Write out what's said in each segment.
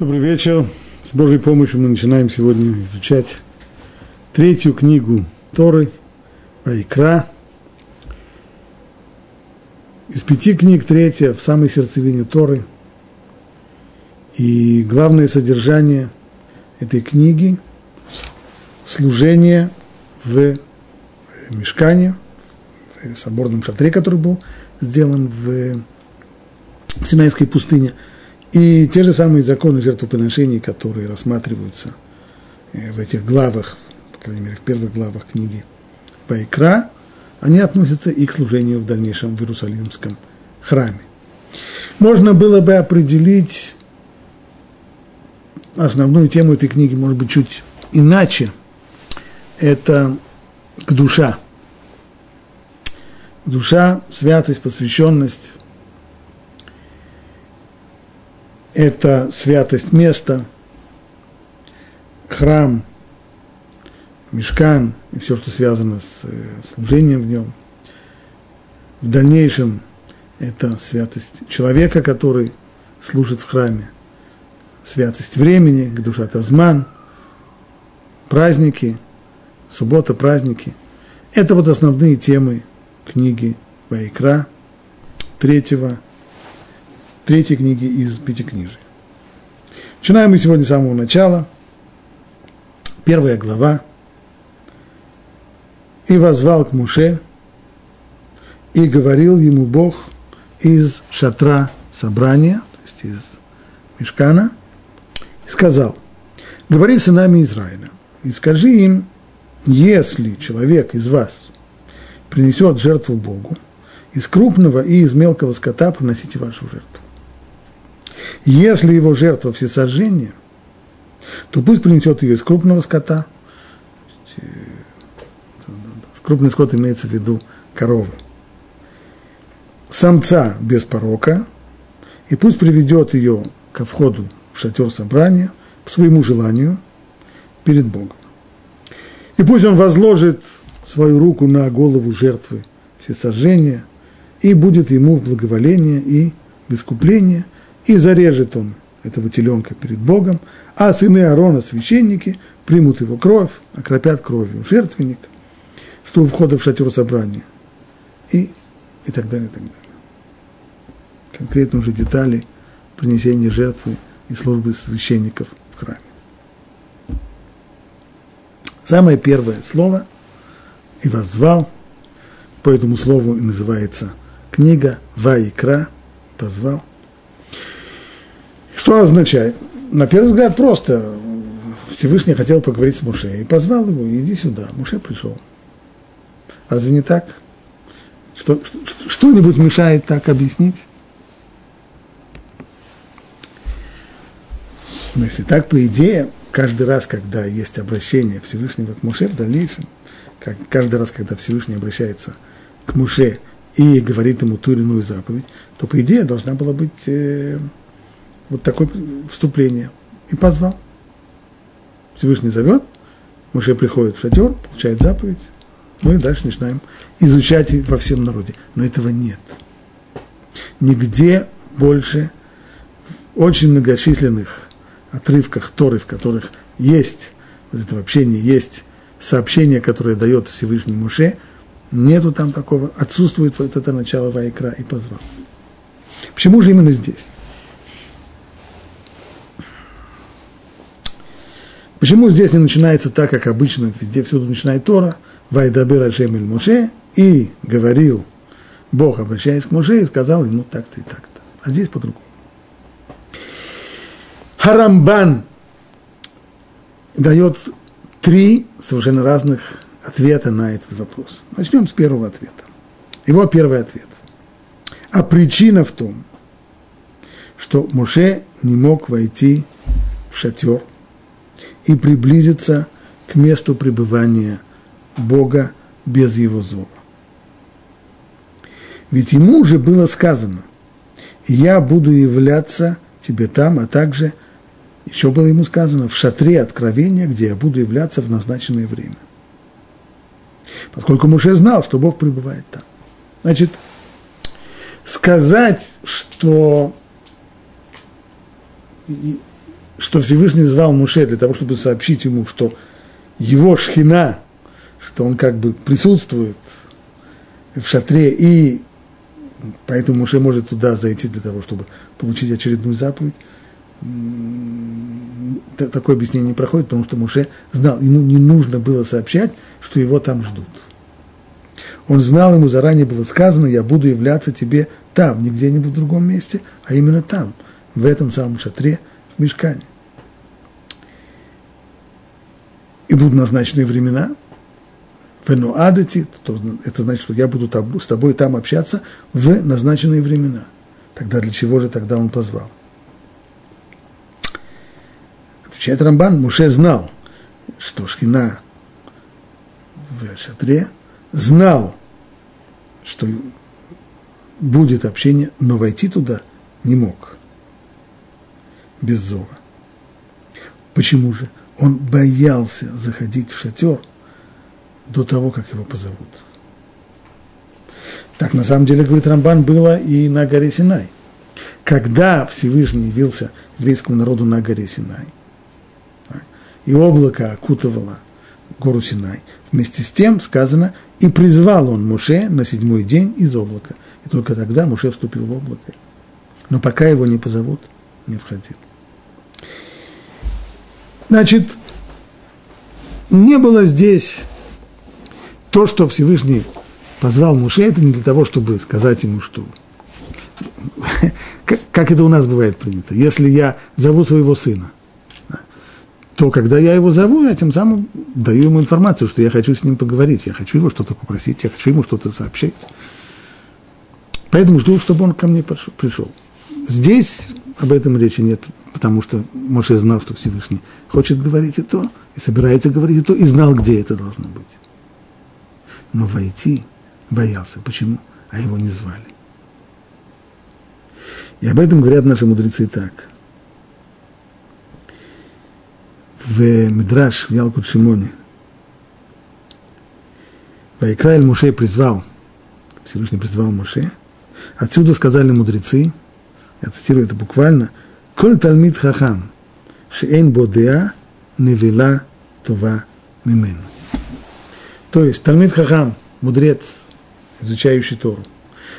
Добрый вечер. С Божьей помощью мы начинаем сегодня изучать третью книгу Торы, Айкра. Из пяти книг третья в самой сердцевине Торы. И главное содержание этой книги – служение в мешкане, в соборном шатре, который был сделан в Синайской пустыне – и те же самые законы жертвоприношений, которые рассматриваются э, в этих главах, по крайней мере, в первых главах книги Байкра, они относятся и к служению в дальнейшем в Иерусалимском храме. Можно было бы определить основную тему этой книги, может быть, чуть иначе. Это к душа. Душа, святость, посвященность, это святость места, храм, мешкан и все, что связано с э, служением в нем. В дальнейшем это святость человека, который служит в храме, святость времени, к душа Тазман, праздники, суббота, праздники. Это вот основные темы книги Вайкра, третьего третьей книги из Пятикнижия. Начинаем мы сегодня с самого начала. Первая глава. «И возвал к Муше, и говорил ему Бог из шатра собрания, то есть из Мешкана, и сказал, говори сынами Израиля, и скажи им, если человек из вас принесет жертву Богу, из крупного и из мелкого скота приносите вашу жертву. Если его жертва всесожжение, то пусть принесет ее из крупного скота. Крупный скот имеется в виду коровы. Самца без порока, и пусть приведет ее ко входу в шатер собрания по своему желанию перед Богом. И пусть он возложит свою руку на голову жертвы всесожжения, и будет ему в благоволение и в искупление – и зарежет он этого теленка перед Богом, а сыны Аарона, священники, примут его кровь, окропят кровью жертвенник, что у входа в шатер собрания, и, и так далее, и так далее. Конкретно уже детали принесения жертвы и службы священников в храме. Самое первое слово «и возвал», по этому слову и называется книга «Ваикра», «позвал», что означает? На первый взгляд просто. Всевышний хотел поговорить с Муше и позвал его, иди сюда. Муше пришел. Разве не так? Что, что-нибудь мешает так объяснить? Но если так, по идее, каждый раз, когда есть обращение Всевышнего к Муше в дальнейшем, как каждый раз, когда Всевышний обращается к Муше и говорит ему ту или иную заповедь, то, по идее, должна была быть э, вот такое вступление. И позвал. Всевышний зовет, Муше приходит в шатер, получает заповедь, ну и дальше начинаем изучать во всем народе. Но этого нет. Нигде больше в очень многочисленных отрывках Торы, в которых есть вот это общение, есть сообщение, которое дает Всевышний Муше, нету там такого, отсутствует вот это начало Вайкра и позвал. Почему же именно здесь? Почему здесь не начинается так, как обычно, везде всюду начинает Тора, Вайдабер Ашем Эль Моше, и говорил Бог, обращаясь к Моше, и сказал ему так-то и так-то. А здесь по-другому. Харамбан дает три совершенно разных ответа на этот вопрос. Начнем с первого ответа. Его первый ответ. А причина в том, что Моше не мог войти в шатер и приблизиться к месту пребывания Бога без его зова. Ведь ему уже было сказано, я буду являться тебе там, а также, еще было ему сказано, в шатре откровения, где я буду являться в назначенное время. Поскольку Муше знал, что Бог пребывает там. Значит, сказать, что что Всевышний звал Муше для того, чтобы сообщить ему, что его шхина, что он как бы присутствует в шатре, и поэтому Муше может туда зайти для того, чтобы получить очередную заповедь, такое объяснение не проходит, потому что Муше знал, ему не нужно было сообщать, что его там ждут. Он знал, ему заранее было сказано, я буду являться тебе там, не где-нибудь в другом месте, а именно там, в этом самом шатре, в мешкане. И будут назначены времена, в адати, это значит, что я буду с тобой там общаться в назначенные времена. Тогда для чего же тогда он позвал? Отвечает Рамбан, Муше знал, что Шхина в шатре, знал, что будет общение, но войти туда не мог без зова. Почему же? Он боялся заходить в шатер до того, как его позовут. Так на самом деле, говорит Рамбан, было и на горе Синай. Когда Всевышний явился еврейскому народу на горе Синай, и облако окутывало гору Синай, вместе с тем сказано, и призвал он Муше на седьмой день из облака. И только тогда Муше вступил в облако. Но пока его не позовут, не входил. Значит, не было здесь то, что Всевышний позвал Муше, это не для того, чтобы сказать ему, что как, как это у нас бывает принято. Если я зову своего сына, то когда я его зову, я тем самым даю ему информацию, что я хочу с ним поговорить, я хочу его что-то попросить, я хочу ему что-то сообщить. Поэтому жду, чтобы он ко мне пришел. Здесь об этом речи нет, потому что Моше знал, что Всевышний хочет говорить и то, и собирается говорить и то, и знал, где это должно быть. Но войти боялся. Почему? А его не звали. И об этом говорят наши мудрецы так – в Мидраш, в Ялкут Шимоне. Вайкраэль Муше призвал, Всевышний призвал Муше. Отсюда сказали мудрецы, я цитирую это буквально, «Коль талмит хахам, шеэн бодеа невела това мимену». То есть, талмит хахам, мудрец, изучающий Тору,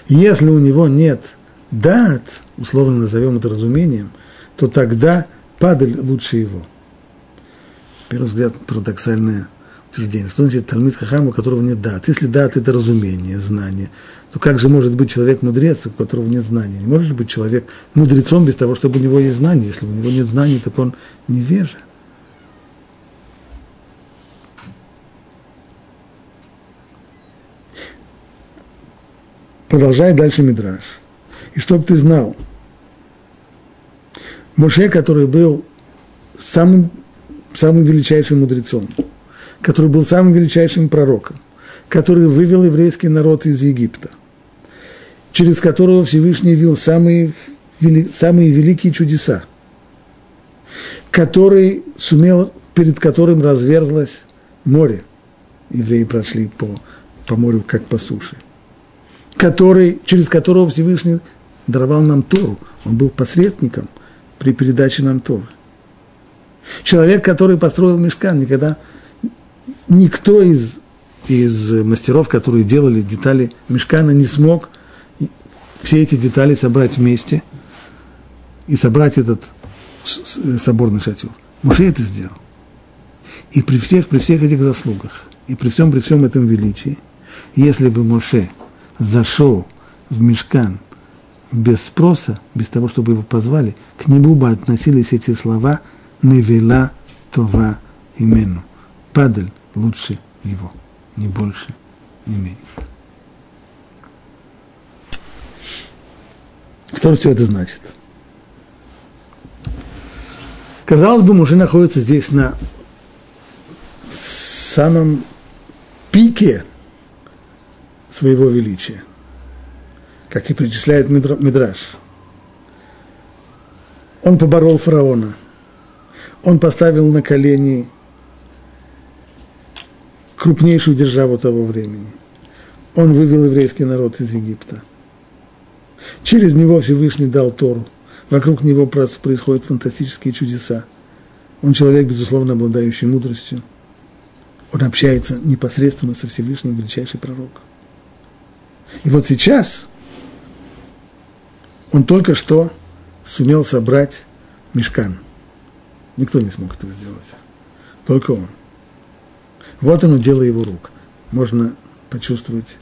если у него нет дат, условно назовем это разумением, то тогда падаль лучше его – первый взгляд, парадоксальное утверждение. Что значит Талмит Хахам, у которого нет дат? Если дат – это разумение, знание, то как же может быть человек мудрец, у которого нет знаний? Не может быть человек мудрецом без того, чтобы у него есть знания. Если у него нет знаний, так он невежа. Продолжай дальше Мидраж. И чтоб ты знал, Моше, который был самым самым величайшим мудрецом, который был самым величайшим пророком, который вывел еврейский народ из Египта, через которого Всевышний вел самые, самые великие чудеса, который сумел, перед которым разверзлось море. Евреи прошли по, по морю, как по суше. Который, через которого Всевышний даровал нам Тору. Он был посредником при передаче нам Торы. Человек, который построил мешкан, никогда никто из, из мастеров, которые делали детали мешкана, не смог все эти детали собрать вместе и собрать этот соборный шатер. Муше это сделал. И при всех, при всех этих заслугах, и при всем, при всем этом величии, если бы Моше зашел в мешкан без спроса, без того, чтобы его позвали, к нему бы относились эти слова – Невела Това имену. Падаль лучше его, не больше, не меньше. Что же все это значит? Казалось бы, мужчина находится здесь на самом пике своего величия, как и причисляет Мидраш. Он поборол фараона – он поставил на колени крупнейшую державу того времени. Он вывел еврейский народ из Египта. Через него Всевышний дал Тору. вокруг него происходят фантастические чудеса. Он человек, безусловно, обладающий мудростью. Он общается непосредственно со Всевышним, величайший пророк. И вот сейчас он только что сумел собрать мешкан. Никто не смог этого сделать. Только он. Вот оно дело его рук. Можно почувствовать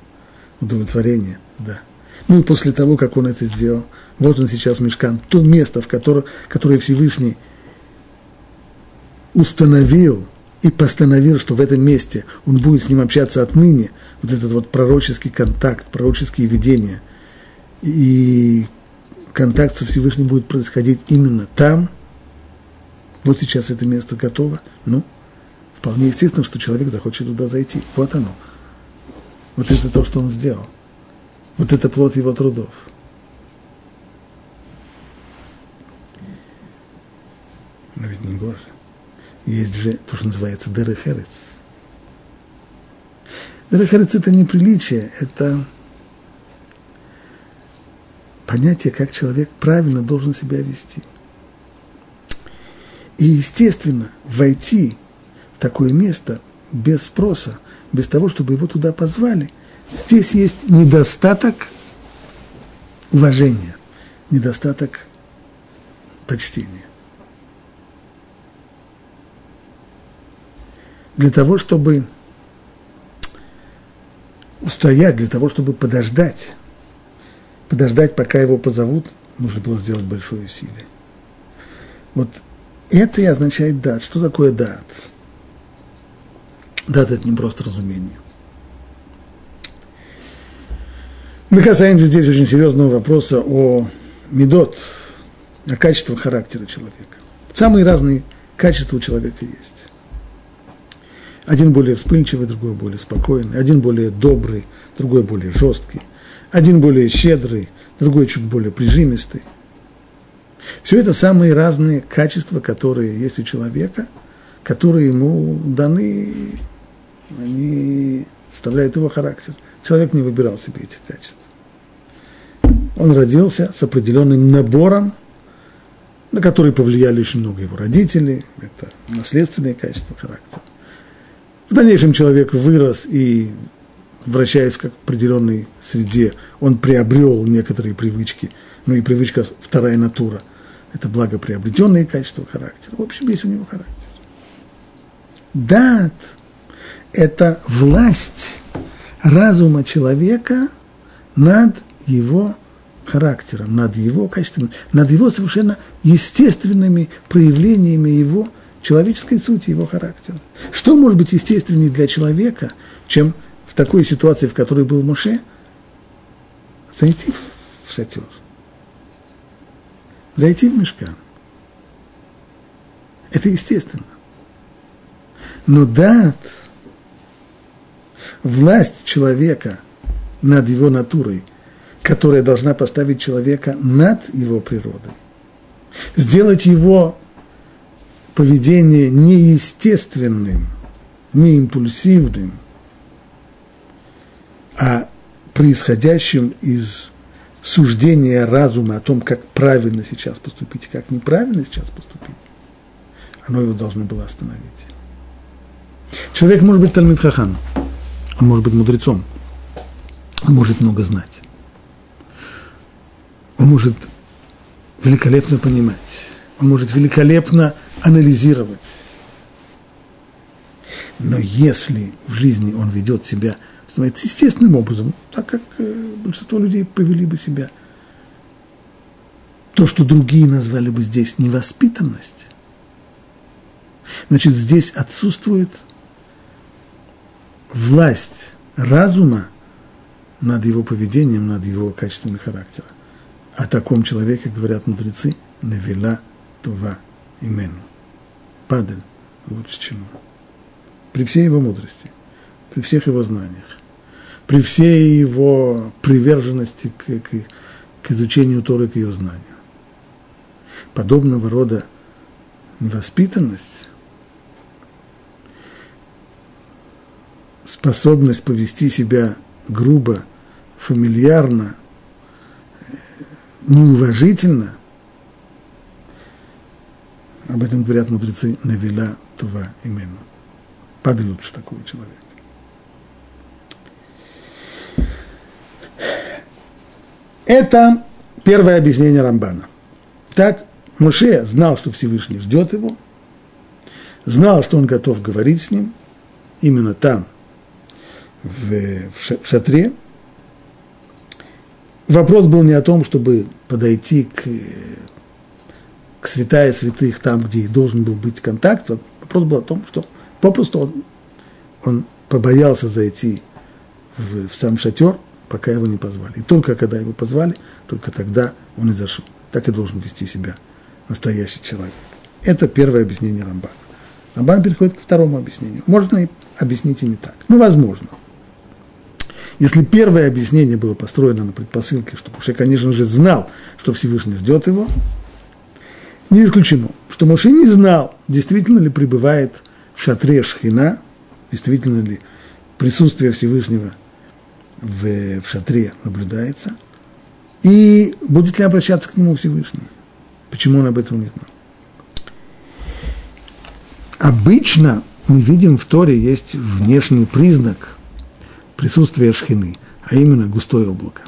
удовлетворение, да. Ну и после того, как он это сделал, вот он сейчас мешкан, то место, в которое, которое Всевышний установил и постановил, что в этом месте он будет с ним общаться отныне, вот этот вот пророческий контакт, пророческие видения, и контакт со Всевышним будет происходить именно там, вот сейчас это место готово, ну, вполне естественно, что человек захочет туда зайти. Вот оно. Вот это то, что он сделал. Вот это плод его трудов. Но ведь не Боже. Есть же то, что называется дерехерец. Дерехерец – это не приличие, это понятие, как человек правильно должен себя вести. И, естественно, войти такое место без спроса, без того, чтобы его туда позвали, здесь есть недостаток уважения, недостаток почтения. Для того, чтобы устоять, для того, чтобы подождать, подождать, пока его позовут, нужно было сделать большое усилие. Вот это и означает дат. Что такое дат? Дат – это не просто разумение. Мы касаемся здесь очень серьезного вопроса о медот, о качестве характера человека. Самые разные качества у человека есть. Один более вспыльчивый, другой более спокойный, один более добрый, другой более жесткий, один более щедрый, другой чуть более прижимистый – все это самые разные качества, которые есть у человека, которые ему даны, они составляют его характер. Человек не выбирал себе этих качеств. Он родился с определенным набором, на который повлияли очень много его родителей, это наследственные качества характера. В дальнейшем человек вырос и, вращаясь в определенной среде, он приобрел некоторые привычки, ну и привычка вторая натура – это благоприобретенные качества характера. В общем, есть у него характер. Дат – это власть разума человека над его характером, над его качествами, над его совершенно естественными проявлениями его человеческой сути, его характера. Что может быть естественнее для человека, чем в такой ситуации, в которой был Моше, зайти в шатер – зайти в мешкан. Это естественно. Но дат, власть человека над его натурой, которая должна поставить человека над его природой, сделать его поведение неестественным, не импульсивным, а происходящим из суждение разума о том, как правильно сейчас поступить и как неправильно сейчас поступить, оно его должно было остановить. Человек может быть Талмит Хахан, он может быть мудрецом, он может много знать, он может великолепно понимать, он может великолепно анализировать. Но если в жизни он ведет себя – называется, естественным образом, так как э, большинство людей повели бы себя. То, что другие назвали бы здесь невоспитанность, значит, здесь отсутствует власть разума над его поведением, над его качествами характера. О таком человеке говорят мудрецы «Навела това имену». Падаль лучше, чем он. При всей его мудрости, при всех его знаниях при всей его приверженности к, к, к изучению Торы, к ее знанию. Подобного рода невоспитанность, способность повести себя грубо, фамильярно, неуважительно, об этом говорят мудрецы Навила Това именно. Падай лучше такого человека. Это первое объяснение Рамбана. Так, Муше знал, что Всевышний ждет его, знал, что он готов говорить с ним, именно там, в, в шатре. Вопрос был не о том, чтобы подойти к, к святая святых, там, где должен был быть контакт. Вопрос был о том, что попросту он, он побоялся зайти в, в сам шатер, пока его не позвали. И только когда его позвали, только тогда он и зашел. Так и должен вести себя настоящий человек. Это первое объяснение Рамбана. Рамбан переходит к второму объяснению. Можно и объяснить и не так. Ну, возможно. Если первое объяснение было построено на предпосылке, что Муше, конечно же, знал, что Всевышний ждет его, не исключено, что Муше не знал, действительно ли пребывает в шатре Шхина, действительно ли присутствие Всевышнего в, в шатре наблюдается, и будет ли обращаться к нему Всевышний. Почему он об этом не знал? Обычно мы видим в Торе есть внешний признак присутствия шхины, а именно густое облако.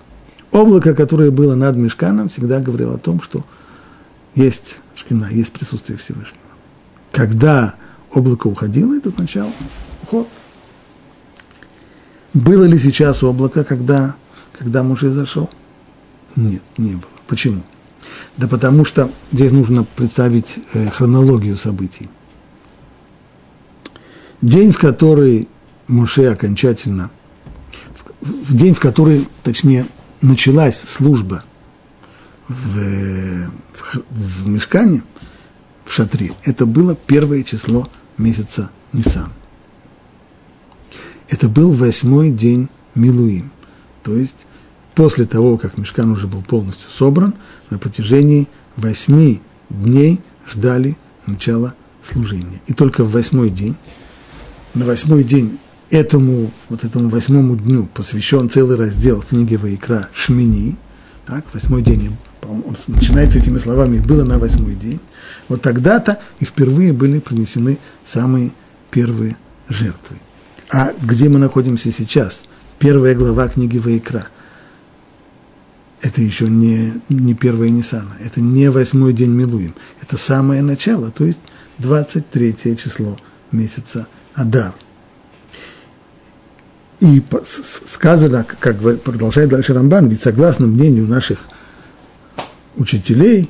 Облако, которое было над мешканом, всегда говорило о том, что есть шхина, есть присутствие Всевышнего. Когда облако уходило, это означало уход. Было ли сейчас облако, когда, когда муж зашел? Нет, не было. Почему? Да потому что здесь нужно представить э, хронологию событий. День, в который Муше окончательно, в день, в который, точнее, началась служба в, в, в Мешкане, в шатре, это было первое число месяца Нисан. Это был восьмой день Милуим, то есть после того, как Мешкан уже был полностью собран, на протяжении восьми дней ждали начала служения. И только в восьмой день, на восьмой день этому, вот этому восьмому дню посвящен целый раздел книги Ваикра Шмини, так, восьмой день, он начинается этими словами, было на восьмой день, вот тогда-то и впервые были принесены самые первые жертвы. А где мы находимся сейчас? Первая глава книги Ваикра – это еще не, не первая Ниссана, это не восьмой день Милуим, это самое начало, то есть 23 число месяца Адар. И сказано, как продолжает дальше Рамбан, ведь согласно мнению наших учителей,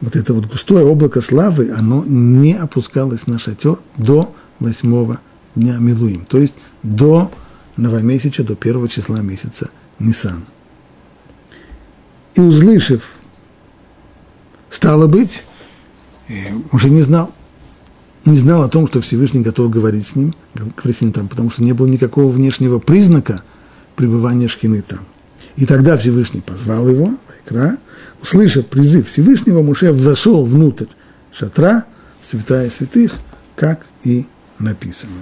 вот это вот густое облако славы, оно не опускалось на шатер до восьмого дня Милуим, то есть до новомесяча, до первого числа месяца Нисан и услышав, стало быть, уже не знал, не знал о том, что Всевышний готов говорить с ним, говорить с ним там, потому что не было никакого внешнего признака пребывания Шхины там. И тогда Всевышний позвал его, Вайкра, услышав призыв Всевышнего, Муше вошел внутрь шатра, святая святых, как и написано.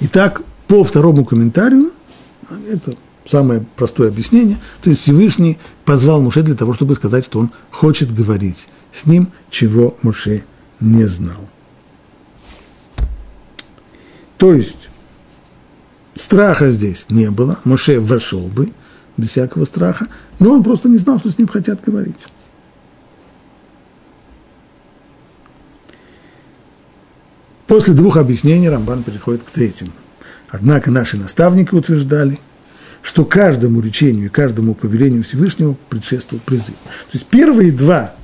Итак, по второму комментарию, это самое простое объяснение, то есть Всевышний позвал Муше для того, чтобы сказать, что он хочет говорить с ним, чего Муше не знал. То есть страха здесь не было, Муше вошел бы без всякого страха, но он просто не знал, что с ним хотят говорить. После двух объяснений Рамбан переходит к третьему. Однако наши наставники утверждали, что каждому речению и каждому повелению Всевышнего предшествовал призыв. То есть первые два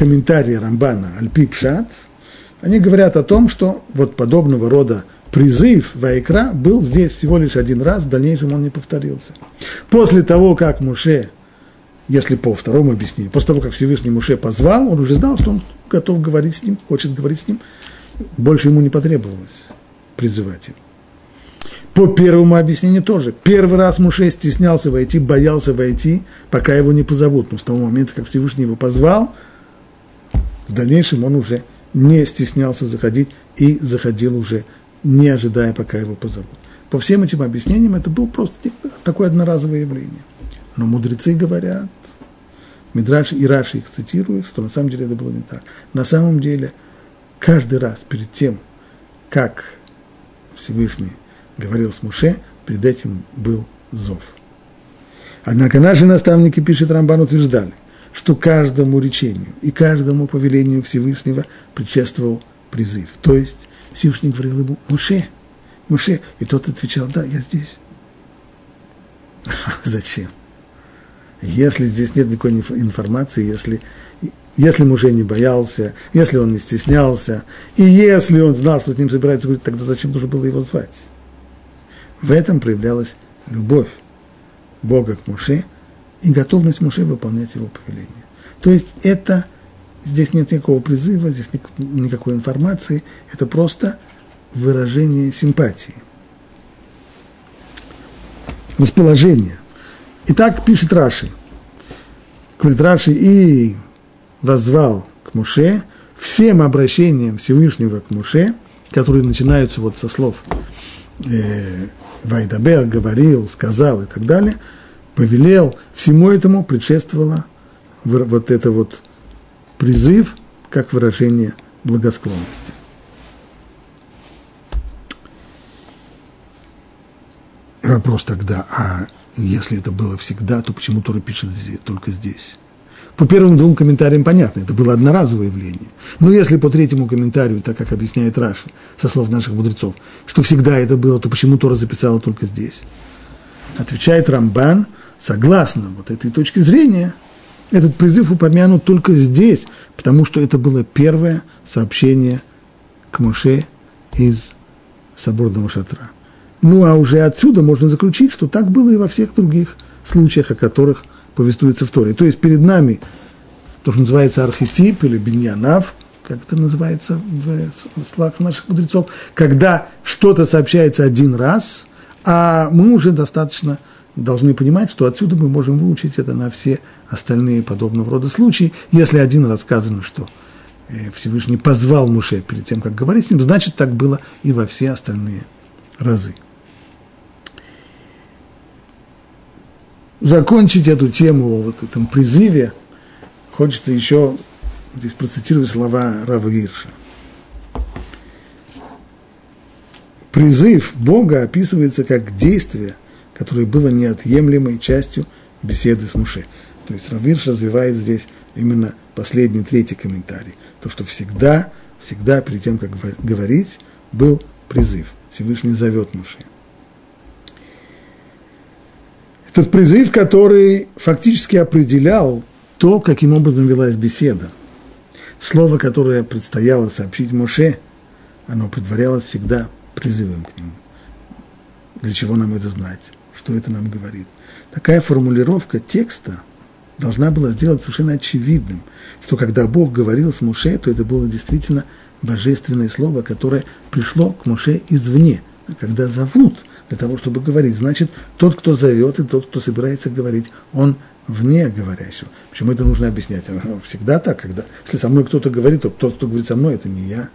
комментария Рамбана Альпи Пшат, они говорят о том, что вот подобного рода призыв Вайкра был здесь всего лишь один раз, в дальнейшем он не повторился. После того, как Муше, если по второму объяснению, после того, как Всевышний Муше позвал, он уже знал, что он готов говорить с ним, хочет говорить с ним, больше ему не потребовалось призывать его. По первому объяснению тоже. Первый раз Муше стеснялся войти, боялся войти, пока его не позовут. Но с того момента, как Всевышний его позвал, в дальнейшем он уже не стеснялся заходить и заходил уже, не ожидая, пока его позовут. По всем этим объяснениям это было просто такое одноразовое явление. Но мудрецы говорят, Мидраш и Раши их цитируют, что на самом деле это было не так. На самом деле, каждый раз перед тем, как Всевышний говорил с Муше, перед этим был зов. Однако наши наставники, пишет Рамбан, утверждали, что каждому речению и каждому повелению Всевышнего предшествовал призыв. То есть Всевышний говорил ему «Муше, Муше», и тот отвечал «Да, я здесь». Зачем? Если здесь нет никакой информации, если, если Муше не боялся, если он не стеснялся, и если он знал, что с ним собирается говорить, тогда зачем нужно было его звать? В этом проявлялась любовь Бога к Муше и готовность Муше выполнять его повеление. То есть это, здесь нет никакого призыва, здесь никакой информации, это просто выражение симпатии, расположения. Итак, пишет Раши. Говорит Раши, и возвал к Муше всем обращениям Всевышнего к Муше, которые начинаются вот со слов э, Вайдабер говорил, сказал и так далее, повелел, всему этому предшествовало вот это вот призыв, как выражение благосклонности. Вопрос тогда, а если это было всегда, то почему Тора пишет здесь, только здесь? По первым двум комментариям понятно, это было одноразовое явление. Но если по третьему комментарию, так как объясняет Раши, со слов наших мудрецов, что всегда это было, то почему Тора записала только здесь? Отвечает Рамбан, согласно вот этой точки зрения, этот призыв упомянут только здесь, потому что это было первое сообщение к Моше из соборного шатра. Ну а уже отсюда можно заключить, что так было и во всех других случаях, о которых повествуется в Торе. То есть перед нами то, что называется архетип или биньянав, как это называется в словах наших мудрецов, когда что-то сообщается один раз, а мы уже достаточно должны понимать, что отсюда мы можем выучить это на все остальные подобного рода случаи. Если один раз сказано, что э, Всевышний позвал Муше перед тем, как говорить с ним, значит, так было и во все остальные разы. закончить эту тему вот этом призыве, хочется еще здесь процитировать слова Рава. Призыв Бога описывается как действие, которое было неотъемлемой частью беседы с Муше. То есть Равирш развивает здесь именно последний, третий комментарий. То, что всегда, всегда перед тем, как говорить, был призыв. Всевышний зовет Муше. Этот призыв, который фактически определял то, каким образом велась беседа. Слово, которое предстояло сообщить Моше, оно предварялось всегда призывом к нему. Для чего нам это знать? Что это нам говорит? Такая формулировка текста должна была сделать совершенно очевидным, что когда Бог говорил с Моше, то это было действительно божественное слово, которое пришло к Моше извне. А когда зовут, для того, чтобы говорить. Значит, тот, кто зовет, и тот, кто собирается говорить, он вне говорящего. Почему это нужно объяснять? Всегда так, когда, если со мной кто-то говорит, то тот, кто говорит со мной, это не я.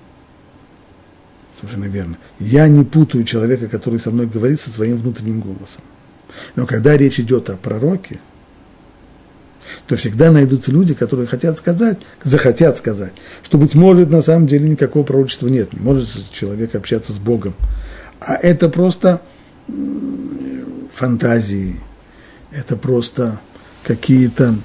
Совершенно верно. Я не путаю человека, который со мной говорит, со своим внутренним голосом. Но когда речь идет о пророке, то всегда найдутся люди, которые хотят сказать, захотят сказать, что, быть может, на самом деле никакого пророчества нет. Не может человек общаться с Богом. А это просто фантазии, это просто какие-то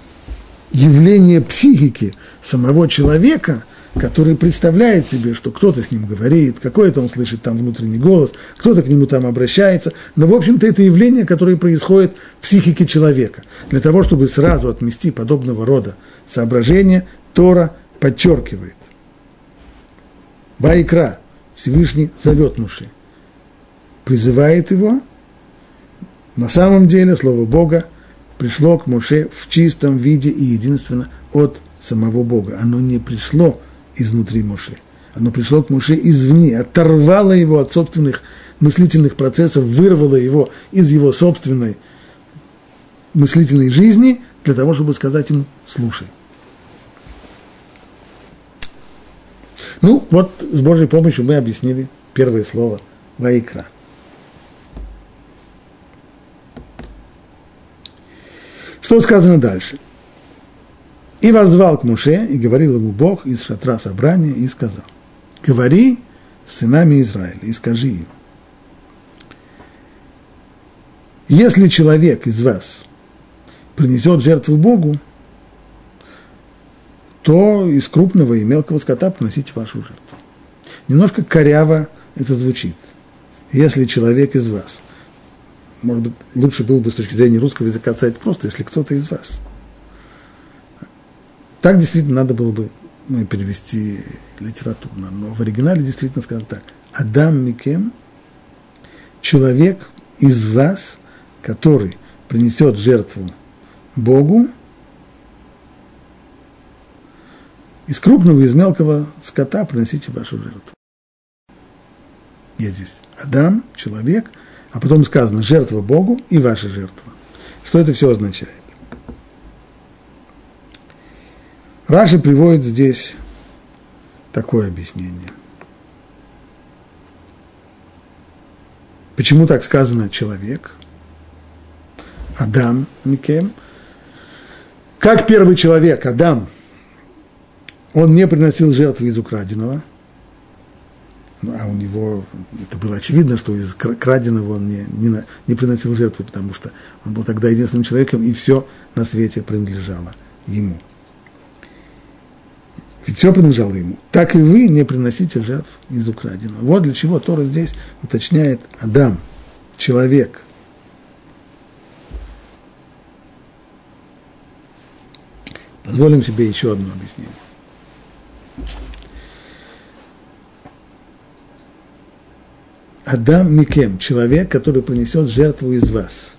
явления психики самого человека, который представляет себе, что кто-то с ним говорит, какой-то он слышит там внутренний голос, кто-то к нему там обращается. Но, в общем-то, это явление, которое происходит в психике человека. Для того, чтобы сразу отмести подобного рода соображения, Тора подчеркивает. Байкра, Всевышний зовет Муши призывает его, на самом деле слово Бога пришло к Моше в чистом виде и единственно от самого Бога. Оно не пришло изнутри Моше. Оно пришло к Моше извне, оторвало его от собственных мыслительных процессов, вырвало его из его собственной мыслительной жизни для того, чтобы сказать ему «слушай». Ну, вот с Божьей помощью мы объяснили первое слово «Ваикра». Что сказано дальше? И возвал к Муше, и говорил ему Бог из шатра собрания, и сказал, говори с сынами Израиля, и скажи им, если человек из вас принесет жертву Богу, то из крупного и мелкого скота приносите вашу жертву. Немножко коряво это звучит. Если человек из вас, может быть, лучше было бы с точки зрения русского языка сказать просто, если кто-то из вас. Так действительно надо было бы ну, перевести литературно, но в оригинале действительно сказано так. Адам Микем, человек из вас, который принесет жертву Богу, из крупного из мелкого скота приносите вашу жертву. Есть здесь Адам, человек, а потом сказано жертва Богу и ваша жертва. Что это все означает? Раши приводит здесь такое объяснение. Почему так сказано человек? Адам Микем. Как первый человек, Адам – он не приносил жертвы из украденного, ну, а у него, это было очевидно, что из краденого он не, не, не приносил жертвы, потому что он был тогда единственным человеком, и все на свете принадлежало ему. Ведь все принадлежало ему. Так и вы не приносите жертв из украденного. Вот для чего Тора здесь уточняет Адам, человек. Позволим себе еще одно объяснение. Адам Микем, человек, который принесет жертву из вас,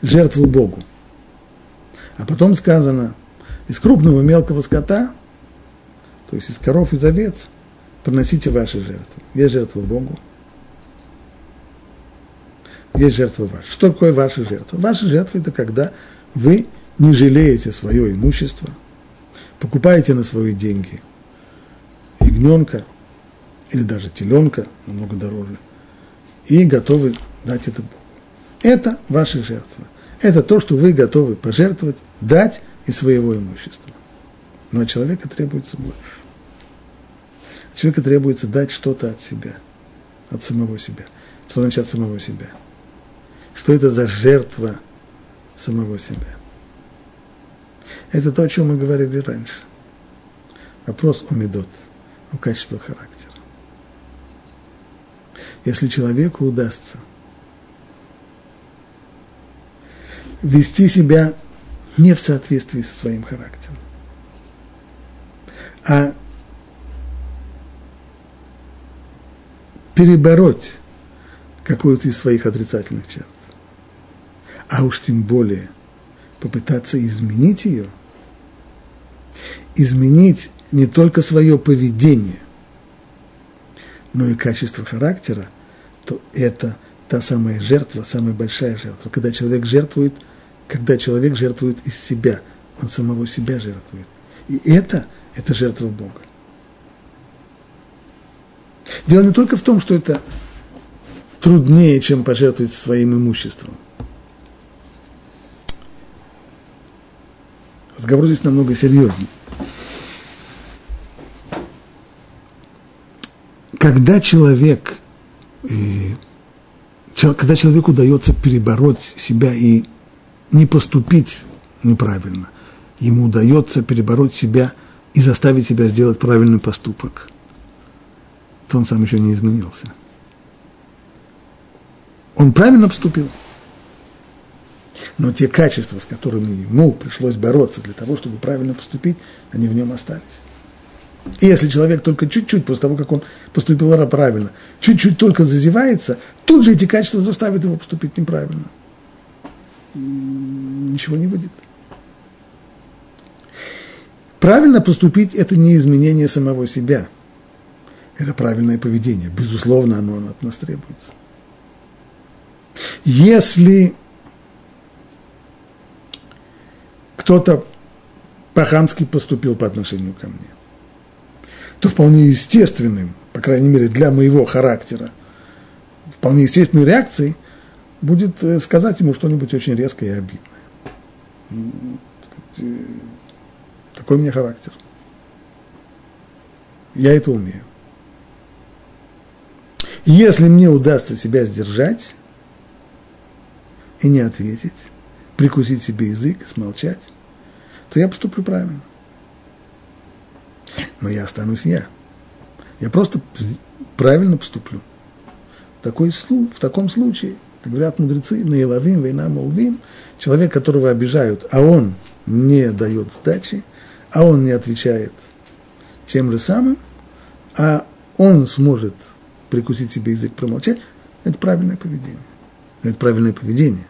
жертву Богу. А потом сказано, из крупного мелкого скота, то есть из коров, из овец, приносите ваши жертвы. Есть жертва Богу, есть жертва ваша. Что такое ваша жертва? Ваша жертва – это когда вы не жалеете свое имущество, покупаете на свои деньги ягненка – или даже теленка, намного дороже, и готовы дать это Богу. Это ваша жертва. Это то, что вы готовы пожертвовать, дать из своего имущества. Но от человека требуется больше. От человека требуется дать что-то от себя, от самого себя. Что значит от самого себя? Что это за жертва самого себя? Это то, о чем мы говорили раньше. Вопрос о медот, о качестве характера если человеку удастся вести себя не в соответствии со своим характером, а перебороть какую-то из своих отрицательных черт, а уж тем более попытаться изменить ее, изменить не только свое поведение – но и качество характера, то это та самая жертва, самая большая жертва. Когда человек жертвует, когда человек жертвует из себя, он самого себя жертвует. И это, это жертва Бога. Дело не только в том, что это труднее, чем пожертвовать своим имуществом. Разговор здесь намного серьезнее. когда человек, э, когда человеку удается перебороть себя и не поступить неправильно, ему удается перебороть себя и заставить себя сделать правильный поступок, то он сам еще не изменился. Он правильно поступил. Но те качества, с которыми ему пришлось бороться для того, чтобы правильно поступить, они в нем остались. И если человек только чуть-чуть после того, как он поступил правильно, чуть-чуть только зазевается, тут же эти качества заставят его поступить неправильно. Ничего не выйдет. Правильно поступить – это не изменение самого себя. Это правильное поведение. Безусловно, оно от нас требуется. Если кто-то по-хамски поступил по отношению ко мне, то вполне естественным, по крайней мере для моего характера, вполне естественной реакцией будет э, сказать ему что-нибудь очень резкое и обидное. Такой у меня характер. Я это умею. Если мне удастся себя сдержать и не ответить, прикусить себе язык, смолчать, то я поступлю правильно. Но я останусь я. Я просто правильно поступлю. Такой, в таком случае, говорят мудрецы, наиловим, война молвим, человек, которого обижают, а он не дает сдачи, а он не отвечает тем же самым, а он сможет прикусить себе язык, промолчать, это правильное поведение. это правильное поведение.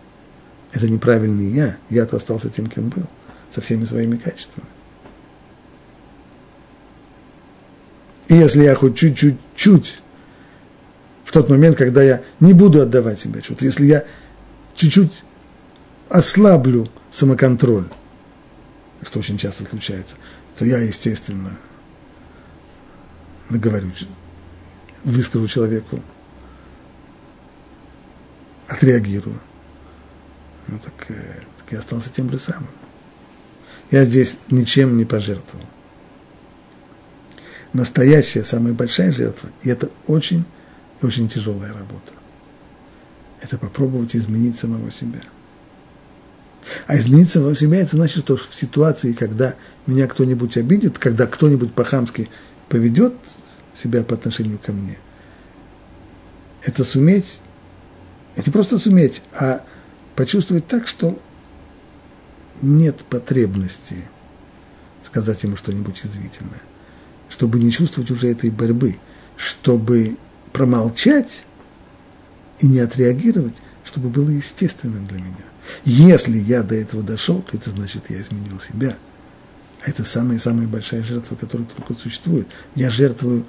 Это неправильный я. Я-то остался тем, кем был, со всеми своими качествами. И если я хоть чуть-чуть-чуть в тот момент, когда я не буду отдавать себе отчет, если я чуть-чуть ослаблю самоконтроль, что очень часто случается, то я, естественно, наговорю, выскажу человеку, отреагирую. Ну так, э, так я остался тем же самым. Я здесь ничем не пожертвовал. Настоящая, самая большая жертва, и это очень, очень тяжелая работа. Это попробовать изменить самого себя. А изменить самого себя, это значит, что в ситуации, когда меня кто-нибудь обидит, когда кто-нибудь по-хамски поведет себя по отношению ко мне, это суметь, не просто суметь, а почувствовать так, что нет потребности сказать ему что-нибудь извительное, чтобы не чувствовать уже этой борьбы, чтобы промолчать и не отреагировать, чтобы было естественным для меня. Если я до этого дошел, то это значит, я изменил себя. А это самая-самая большая жертва, которая только существует. Я жертвую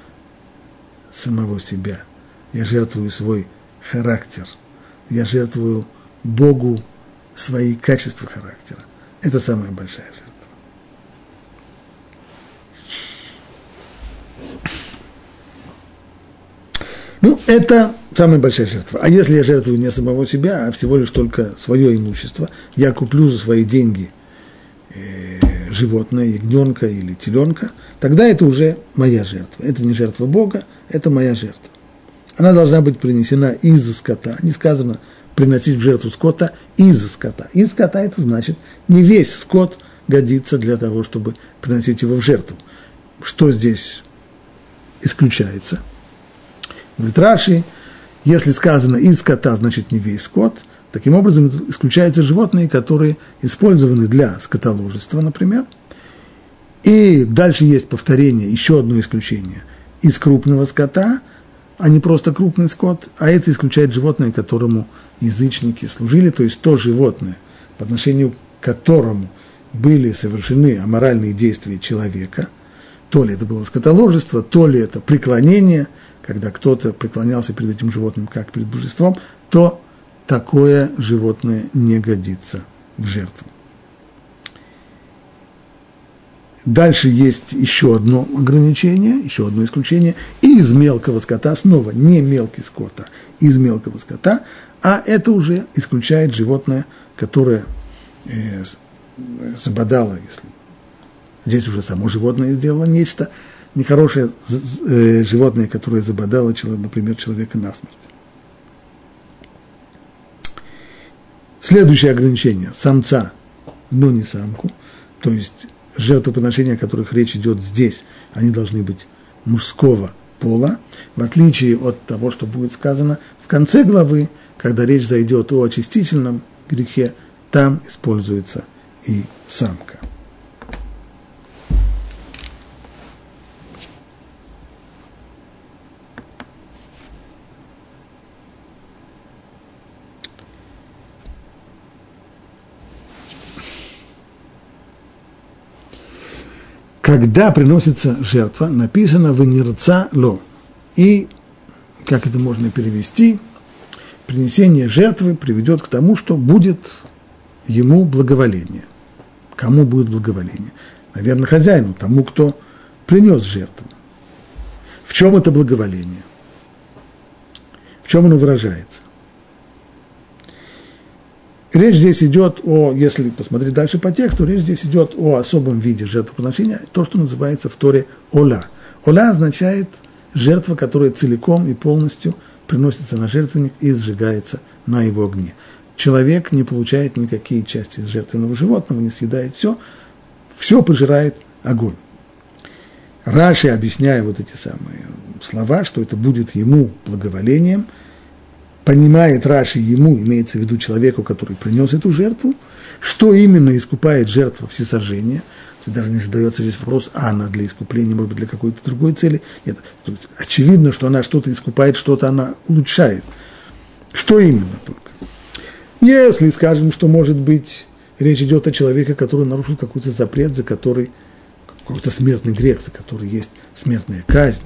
самого себя. Я жертвую свой характер. Я жертвую Богу свои качества характера. Это самая большая жертва. Ну, это самая большая жертва. А если я жертвую не самого себя, а всего лишь только свое имущество, я куплю за свои деньги э, животное, ягненка или теленка, тогда это уже моя жертва. Это не жертва Бога, это моя жертва. Она должна быть принесена из скота. Не сказано приносить в жертву скота из скота. Из скота это значит, не весь скот годится для того, чтобы приносить его в жертву. Что здесь исключается? Говорит Раши, если сказано из скота, значит не весь скот. Таким образом, исключаются животные, которые использованы для скотоложества, например. И дальше есть повторение, еще одно исключение. Из крупного скота, а не просто крупный скот, а это исключает животное, которому язычники служили, то есть то животное, по отношению к которому были совершены аморальные действия человека, то ли это было скотоложество, то ли это преклонение, когда кто-то преклонялся перед этим животным как перед божеством, то такое животное не годится в жертву. Дальше есть еще одно ограничение, еще одно исключение. Из мелкого скота, снова не мелкий скот, а из мелкого скота, а это уже исключает животное, которое э, забодало, если здесь уже само животное сделало нечто нехорошее э, животное, которое забодало, например, человека насмерть. Следующее ограничение – самца, но не самку, то есть жертвоприношения, о которых речь идет здесь, они должны быть мужского пола, в отличие от того, что будет сказано в конце главы, когда речь зайдет о очистительном грехе, там используется и самка. Когда приносится жертва, написано «венерца ло». И, как это можно перевести – принесение жертвы приведет к тому, что будет ему благоволение. Кому будет благоволение? Наверное, хозяину, тому, кто принес жертву. В чем это благоволение? В чем оно выражается? Речь здесь идет о, если посмотреть дальше по тексту, речь здесь идет о особом виде жертвоприношения, то, что называется в Торе оля. Оля означает жертва, которая целиком и полностью приносится на жертвенник и сжигается на его огне. Человек не получает никакие части из жертвенного животного, не съедает все, все пожирает огонь. Раши, объясняя вот эти самые слова, что это будет ему благоволением – понимает Раши ему, имеется в виду человеку, который принес эту жертву, что именно искупает жертва всесожжения, даже не задается здесь вопрос, а она для искупления, может быть, для какой-то другой цели. Нет, очевидно, что она что-то искупает, что-то она улучшает. Что именно только? Если скажем, что, может быть, речь идет о человеке, который нарушил какой-то запрет, за который какой-то смертный грех, за который есть смертная казнь,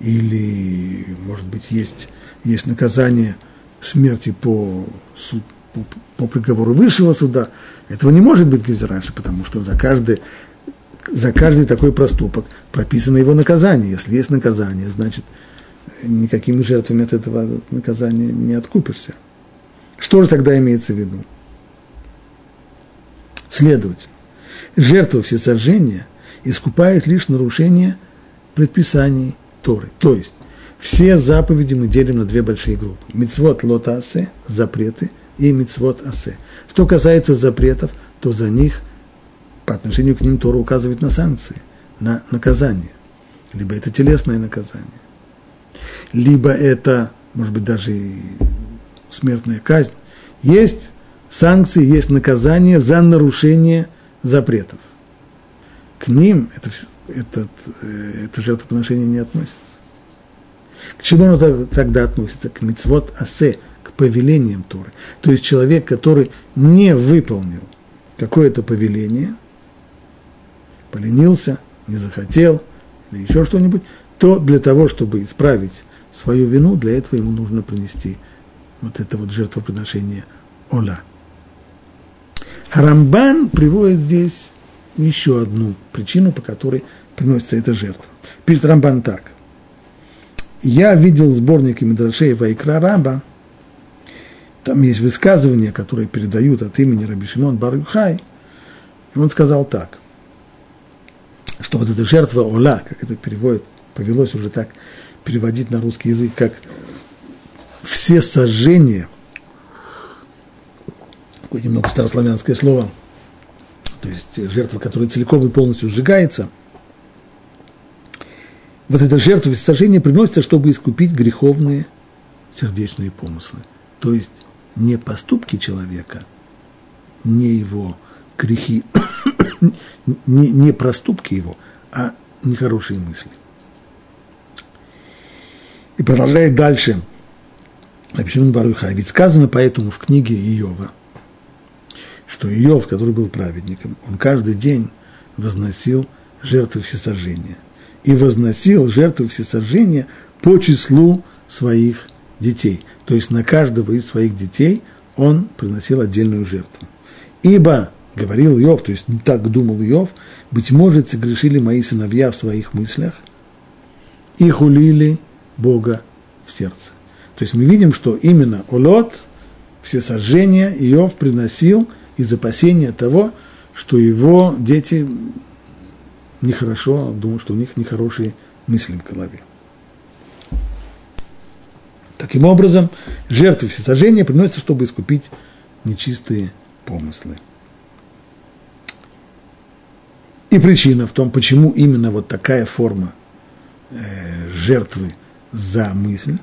или, может быть, есть есть наказание смерти по, суд, по, по приговору высшего суда, этого не может быть Гюзераши, потому что за каждый, за каждый такой проступок прописано его наказание. Если есть наказание, значит, никакими жертвами от этого наказания не откупишься. Что же тогда имеется в виду? Следовательно, жертва всесожжения искупает лишь нарушение предписаний Торы. То есть, все заповеди мы делим на две большие группы. Мицвод лота асе, запреты, и мицвод асе. Что касается запретов, то за них, по отношению к ним Тора указывает на санкции, на наказание. Либо это телесное наказание, либо это, может быть, даже и смертная казнь. Есть санкции, есть наказание за нарушение запретов. К ним это, этот, э, это жертвоприношение не относится. К чему оно тогда относится? К мицвод асе, к повелениям Торы. То есть человек, который не выполнил какое-то повеление, поленился, не захотел или еще что-нибудь, то для того, чтобы исправить свою вину, для этого ему нужно принести вот это вот жертвоприношение Ола. Харамбан приводит здесь еще одну причину, по которой приносится эта жертва. Пишет Рамбан так. Я видел сборники Медрашей Вайкра Раба, там есть высказывания, которые передают от имени Раби Шимон Барюхай, и он сказал так, что вот эта жертва Ола, как это переводит, повелось уже так переводить на русский язык, как все сожжения, такое немного старославянское слово, то есть жертва, которая целиком и полностью сжигается – вот эта жертва всесожжения приносится, чтобы искупить греховные сердечные помыслы. То есть не поступки человека, не его грехи, не, не проступки его, а нехорошие мысли. И продолжает дальше. Рабишимин Баруха. Ведь сказано поэтому в книге Иова, что Иов, который был праведником, он каждый день возносил жертвы всесожжения – и возносил жертвы всесожжения по числу своих детей. То есть на каждого из своих детей он приносил отдельную жертву. Ибо, говорил Иов, то есть так думал Иов, быть может, согрешили мои сыновья в своих мыслях и хулили Бога в сердце. То есть мы видим, что именно Олот, все сожжения Иов приносил из опасения того, что его дети нехорошо, думаю, что у них нехорошие мысли в голове. Таким образом, жертвы всесожжения приносятся, чтобы искупить нечистые помыслы. И причина в том, почему именно вот такая форма э, жертвы за мысль,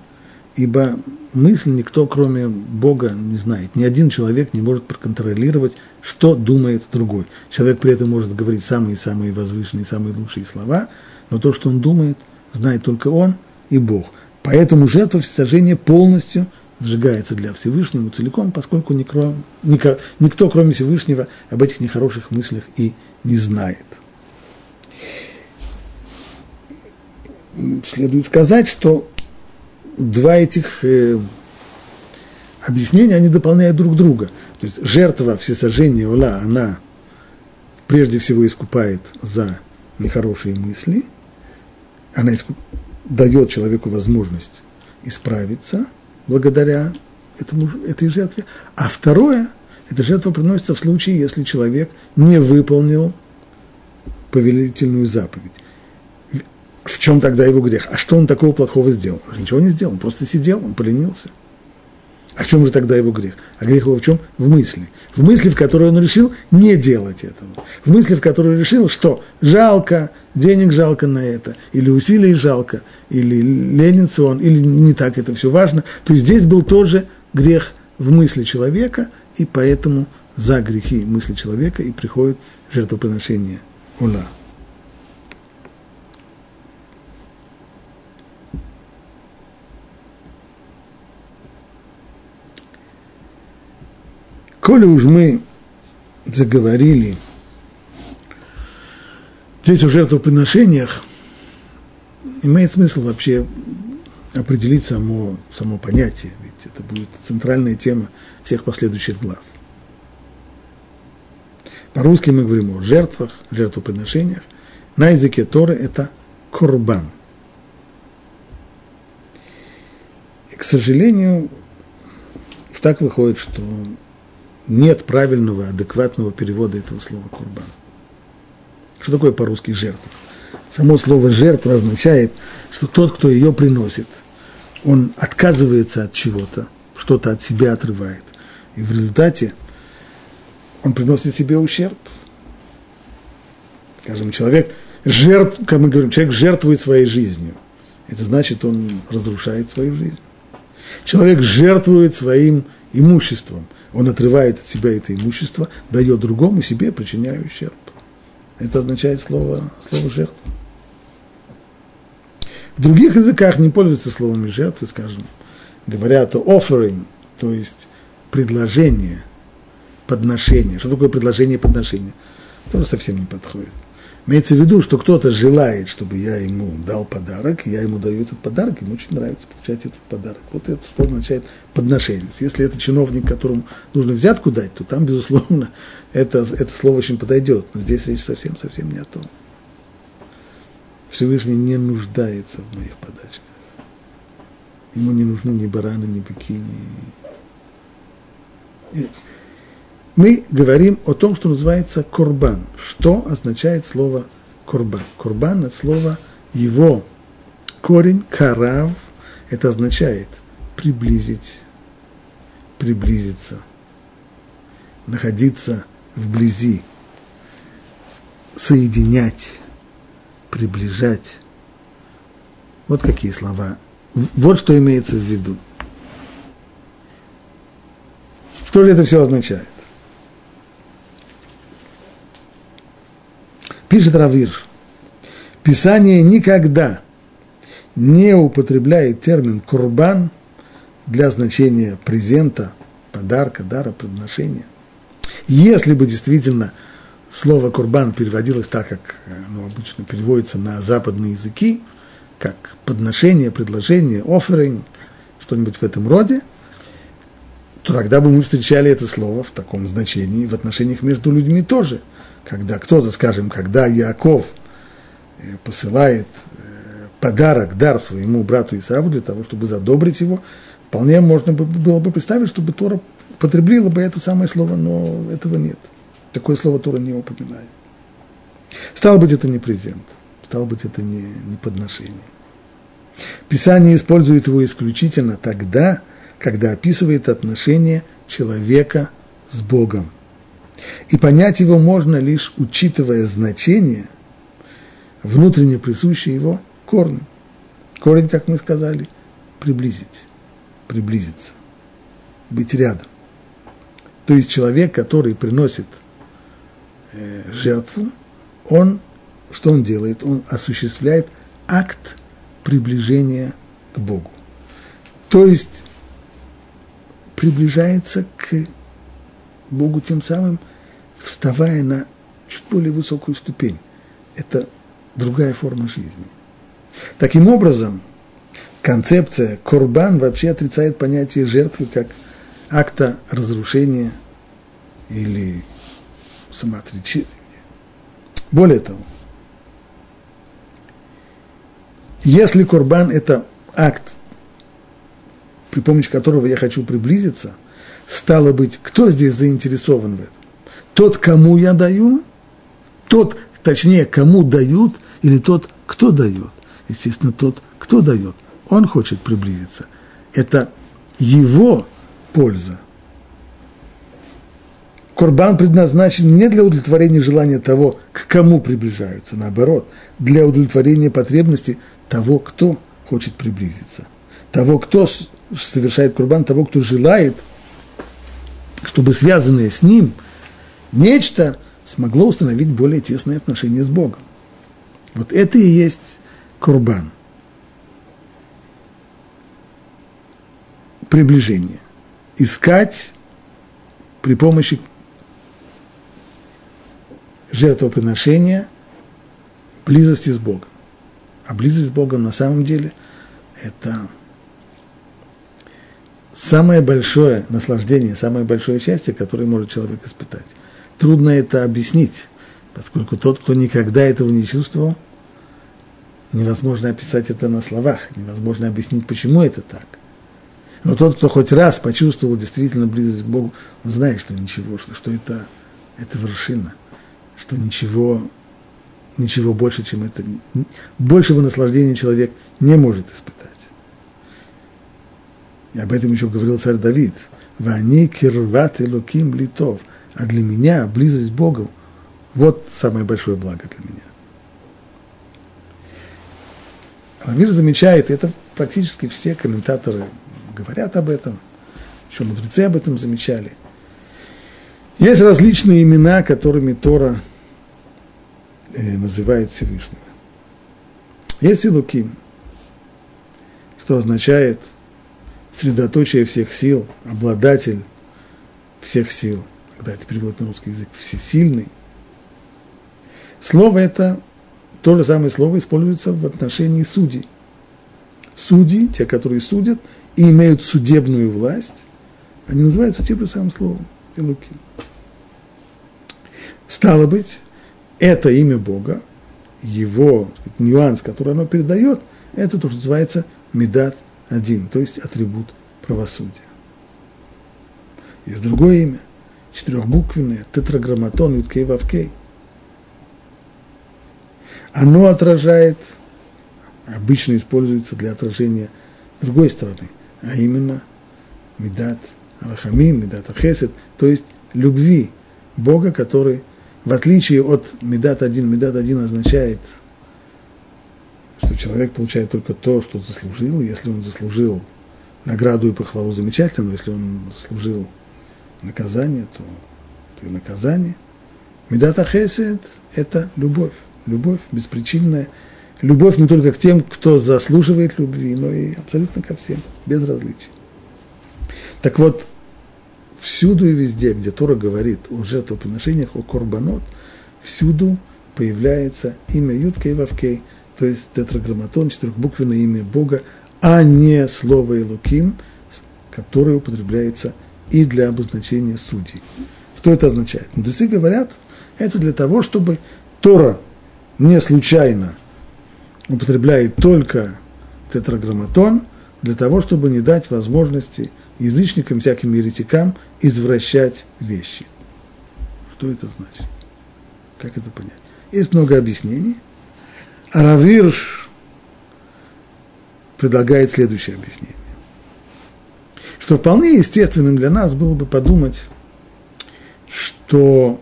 ибо мысль никто, кроме Бога, не знает. Ни один человек не может проконтролировать, что думает другой. Человек при этом может говорить самые-самые возвышенные, самые лучшие слова, но то, что он думает, знает только он и Бог. Поэтому жертва всесожжения полностью сжигается для Всевышнего целиком, поскольку никто, никто, кроме Всевышнего, об этих нехороших мыслях и не знает. Следует сказать, что два этих э, объяснения, они дополняют друг друга. То есть жертва всесожжения Ола, она прежде всего искупает за нехорошие мысли, она искуп... дает человеку возможность исправиться благодаря этому, этой жертве. А второе, Эта жертва приносится в случае, если человек не выполнил повелительную заповедь. В чем тогда его грех? А что он такого плохого сделал? Он ничего не сделал, он просто сидел, он поленился. А в чем же тогда его грех? А грех его в чем? В мысли. В мысли, в которой он решил не делать этого. В мысли, в которой решил, что жалко, денег жалко на это, или усилий жалко, или ленится он, или не так это все важно. То есть здесь был тоже грех в мысли человека, и поэтому за грехи мысли человека и приходит жертвоприношение ула. Коли уж мы заговорили здесь о жертвоприношениях, имеет смысл вообще определить само, само понятие, ведь это будет центральная тема всех последующих глав. По-русски мы говорим о жертвах, жертвоприношениях. На языке Торы это курбан. И, к сожалению, так выходит, что нет правильного, адекватного перевода этого слова курбан. Что такое по-русски жертва? Само слово жертва означает, что тот, кто ее приносит, он отказывается от чего-то, что-то от себя отрывает. И в результате он приносит себе ущерб. Скажем, человек, жертв, как мы говорим, человек жертвует своей жизнью. Это значит, он разрушает свою жизнь. Человек жертвует своим имуществом. Он отрывает от себя это имущество, дает другому себе, причиняя ущерб. Это означает слово, слово жертва. В других языках не пользуются словами жертвы, скажем, говорят о offering, то есть предложение, подношение. Что такое предложение подношение? Тоже совсем не подходит. Имеется в виду, что кто-то желает, чтобы я ему дал подарок, я ему даю этот подарок, ему очень нравится получать этот подарок. Вот это что означает подношение. Если это чиновник, которому нужно взятку дать, то там, безусловно, это, это слово очень подойдет. Но здесь речь совсем-совсем не о том. Всевышний не нуждается в моих подачках. Ему не нужны ни бараны, ни быки, ни... Мы говорим о том, что называется курбан. Что означает слово курбан? Курбан – это слово его корень карав. Это означает приблизить, приблизиться, находиться вблизи, соединять, приближать. Вот какие слова. Вот что имеется в виду. Что же это все означает? Пишет Равир, Писание никогда не употребляет термин «курбан» для значения презента, подарка, дара, подношения. Если бы действительно слово «курбан» переводилось так, как оно обычно переводится на западные языки, как подношение, предложение, offering, что-нибудь в этом роде, то тогда бы мы встречали это слово в таком значении в отношениях между людьми тоже – когда кто-то, скажем, когда Яков э, посылает э, подарок, дар своему брату Исаву для того, чтобы задобрить его, вполне можно было бы представить, чтобы Тора потребила бы это самое слово, но этого нет. Такое слово Тора не упоминает. Стало быть, это не презент, стало быть, это не, не подношение. Писание использует его исключительно тогда, когда описывает отношения человека с Богом – и понять его можно лишь учитывая значение, внутренне присущее его корню. Корень, как мы сказали, приблизить, приблизиться, быть рядом. То есть человек, который приносит э, жертву, он, что он делает? Он осуществляет акт приближения к Богу. То есть приближается к Богу тем самым, вставая на чуть более высокую ступень. Это другая форма жизни. Таким образом, концепция Корбан вообще отрицает понятие жертвы как акта разрушения или самоотречения. Более того, если Корбан – это акт, при помощи которого я хочу приблизиться – Стало быть, кто здесь заинтересован в этом? Тот, кому я даю, тот, точнее, кому дают, или тот, кто дает. Естественно, тот, кто дает. Он хочет приблизиться. Это его польза. Корбан предназначен не для удовлетворения желания того, к кому приближаются, наоборот, для удовлетворения потребности того, кто хочет приблизиться, того, кто совершает курбан, того, кто желает, чтобы связанное с ним нечто смогло установить более тесные отношения с Богом. Вот это и есть курбан. Приближение. Искать при помощи жертвоприношения близости с Богом. А близость с Богом на самом деле – это самое большое наслаждение, самое большое счастье, которое может человек испытать. Трудно это объяснить, поскольку тот, кто никогда этого не чувствовал, невозможно описать это на словах, невозможно объяснить, почему это так. Но тот, кто хоть раз почувствовал действительно близость к Богу, он знает, что ничего, что, что это, это вершина, что ничего, ничего больше, чем это, большего наслаждения человек не может испытать. И об этом еще говорил царь Давид. Вани кирват луким литов. А для меня близость к Богу – вот самое большое благо для меня. Рамир замечает, это практически все комментаторы говорят об этом, еще мудрецы об этом замечали. Есть различные имена, которыми Тора э, называет Всевышнего. Есть и Луким, что означает средоточие всех сил, обладатель всех сил, когда это переводит на русский язык, всесильный. Слово это, то же самое слово используется в отношении судей. Судьи, те, которые судят и имеют судебную власть, они называются тем же самым словом, Илуки. Стало быть, это имя Бога, его сказать, нюанс, который оно передает, это то, что называется медат один, то есть атрибут правосудия. Есть другое имя, четырехбуквенное, тетраграмматон, юткей вавкей. Оно отражает, обычно используется для отражения другой стороны, а именно медат Рахамим, медат Ахесет, то есть любви Бога, который, в отличие от медат один, медат один означает, что человек получает только то, что заслужил, если он заслужил награду и похвалу замечательно, но если он заслужил наказание, то, и наказание. Медата хесед – это любовь, любовь беспричинная, любовь не только к тем, кто заслуживает любви, но и абсолютно ко всем, без различий. Так вот, всюду и везде, где Тора говорит о жертвоприношениях, о корбанот, всюду появляется имя Юткей Вавкей, то есть тетраграмматон, четырехбуквенное имя Бога, а не слово «элуким», которое употребляется и для обозначения судей. Что это означает? Мудрецы говорят, это для того, чтобы Тора не случайно употребляет только тетраграмматон, для того, чтобы не дать возможности язычникам, всяким еретикам извращать вещи. Что это значит? Как это понять? Есть много объяснений. Аравирш предлагает следующее объяснение. Что вполне естественным для нас было бы подумать, что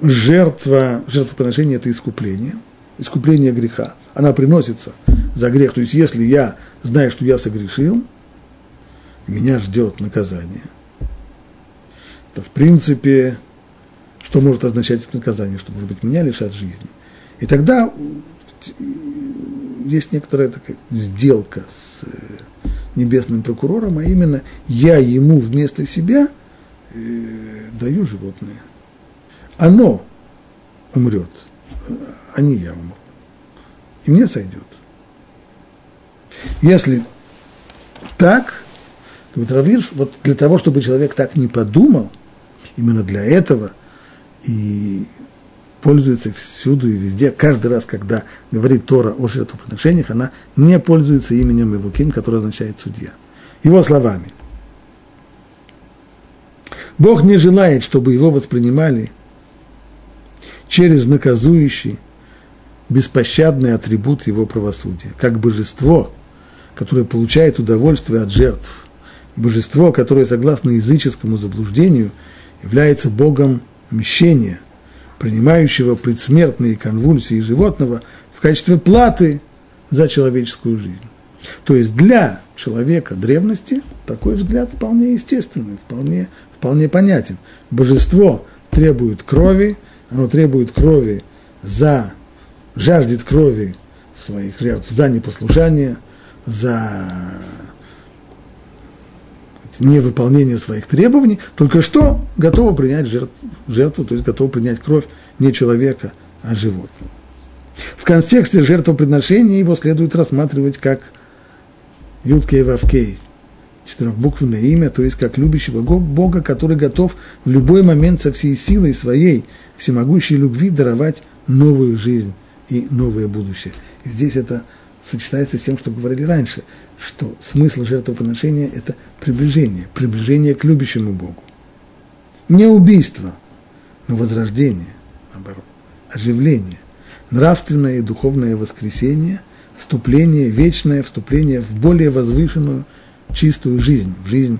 жертва, жертвоприношение – это искупление, искупление греха. Она приносится за грех. То есть, если я знаю, что я согрешил, меня ждет наказание, то, в принципе, что может означать это наказание? Что, может быть, меня лишат жизни. И тогда есть некоторая такая сделка с э, небесным прокурором, а именно я ему вместо себя э, даю животное. Оно умрет, а не я умру. И мне сойдет. Если так, говорит Равиш, вот для того, чтобы человек так не подумал, именно для этого и пользуется всюду и везде. Каждый раз, когда говорит Тора о жертвоприношениях, она не пользуется именем Илуким, которое означает судья. Его словами. Бог не желает, чтобы его воспринимали через наказующий, беспощадный атрибут его правосудия, как божество, которое получает удовольствие от жертв, божество, которое, согласно языческому заблуждению, является богом мщения, принимающего предсмертные конвульсии животного в качестве платы за человеческую жизнь. То есть для человека древности такой взгляд вполне естественный, вполне, вполне понятен. Божество требует крови, оно требует крови за, жаждет крови своих жертв за непослушание, за невыполнение своих требований, только что готово принять жертву, жертву, то есть готово принять кровь не человека, а животного. В контексте жертвоприношения его следует рассматривать как Юткей Вавкей, четырехбуквенное имя, то есть как любящего Бога, который готов в любой момент со всей силой своей всемогущей любви даровать новую жизнь и новое будущее. И здесь это сочетается с тем, что говорили раньше, что смысл жертвоприношения – это приближение, приближение к любящему Богу. Не убийство, но возрождение, наоборот, оживление, нравственное и духовное воскресение, вступление, вечное вступление в более возвышенную, чистую жизнь, в жизнь,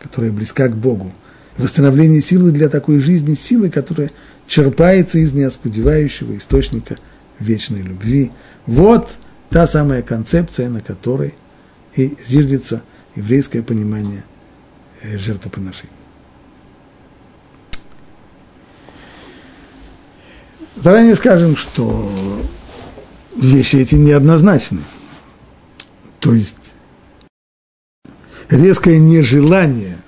которая близка к Богу. Восстановление силы для такой жизни, силы, которая черпается из неоскудевающего источника вечной любви. Вот та самая концепция, на которой и зиждется еврейское понимание э, жертвоприношений. Заранее скажем, что вещи эти неоднозначны. То есть резкое нежелание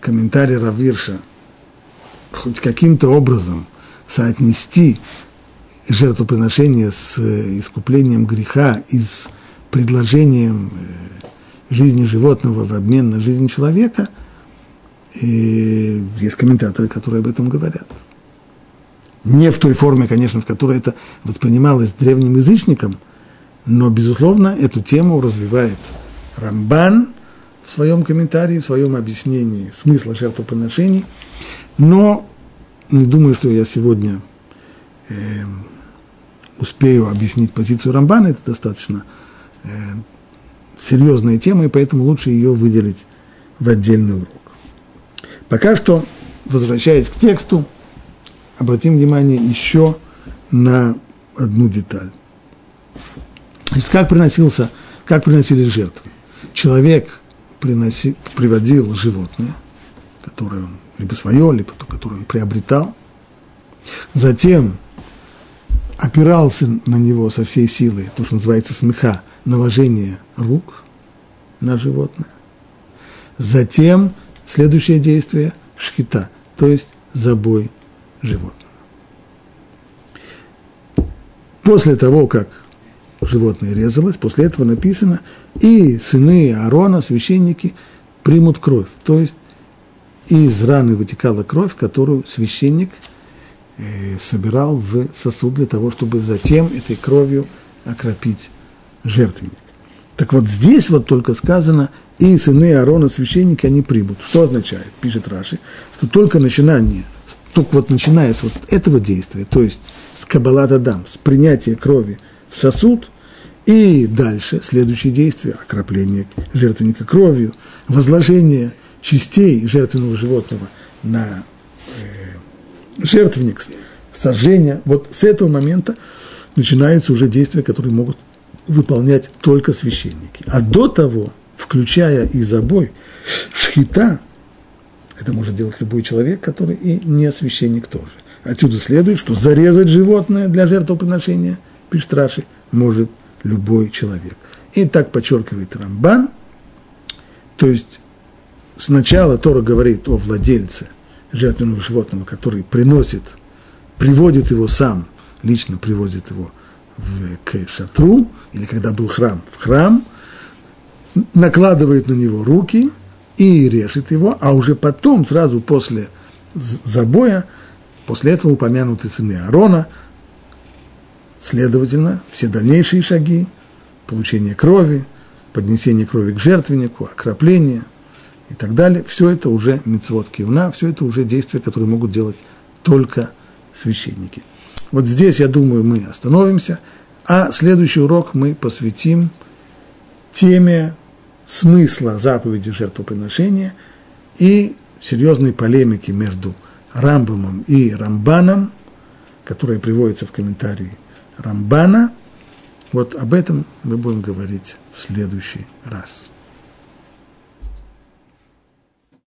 комментария Равирша хоть каким-то образом соотнести жертвоприношение с э, искуплением греха и с предложением э, жизни животного в обмен на жизнь человека, и есть комментаторы, которые об этом говорят. Не в той форме, конечно, в которой это воспринималось древним язычником, но, безусловно, эту тему развивает Рамбан в своем комментарии, в своем объяснении смысла жертвоприношений. Но не думаю, что я сегодня э, успею объяснить позицию Рамбана, это достаточно серьезная тема, и поэтому лучше ее выделить в отдельный урок. Пока что, возвращаясь к тексту, обратим внимание еще на одну деталь. Как, приносился, как приносились жертвы? Человек приноси, приводил животное, которое он либо свое, либо то, которое он приобретал. Затем опирался на него со всей силы, то, что называется смеха, наложение рук на животное. Затем следующее действие – шхита, то есть забой животного. После того, как животное резалось, после этого написано, и сыны Аарона, священники, примут кровь. То есть из раны вытекала кровь, которую священник э, собирал в сосуд для того, чтобы затем этой кровью окропить жертвенник. Так вот здесь вот только сказано, и сыны Аарона, священники, они примут. Что означает, пишет Раши, что только начинание – только вот начиная с вот этого действия, то есть с кабалата дам, с принятия крови в сосуд, и дальше следующее действие – окропление жертвенника кровью, возложение частей жертвенного животного на э, жертвенник, сожжение. Вот с этого момента начинаются уже действия, которые могут выполнять только священники. А до того, включая и забой, шхита, это может делать любой человек, который и не священник тоже. Отсюда следует, что зарезать животное для жертвоприношения, пишет Раши, может любой человек. И так подчеркивает Рамбан, то есть сначала Тора говорит о владельце жертвенного животного, который приносит, приводит его сам, лично приводит его в, к шатру, или когда был храм, в храм, накладывает на него руки – и режет его, а уже потом, сразу после забоя, после этого упомянуты сыны Аарона, следовательно, все дальнейшие шаги, получение крови, поднесение крови к жертвеннику, окропление, и так далее. Все это уже мицвод киуна, все это уже действия, которые могут делать только священники. Вот здесь, я думаю, мы остановимся, а следующий урок мы посвятим теме смысла заповеди жертвоприношения и серьезной полемики между Рамбамом и Рамбаном, которая приводится в комментарии Рамбана. Вот об этом мы будем говорить в следующий раз.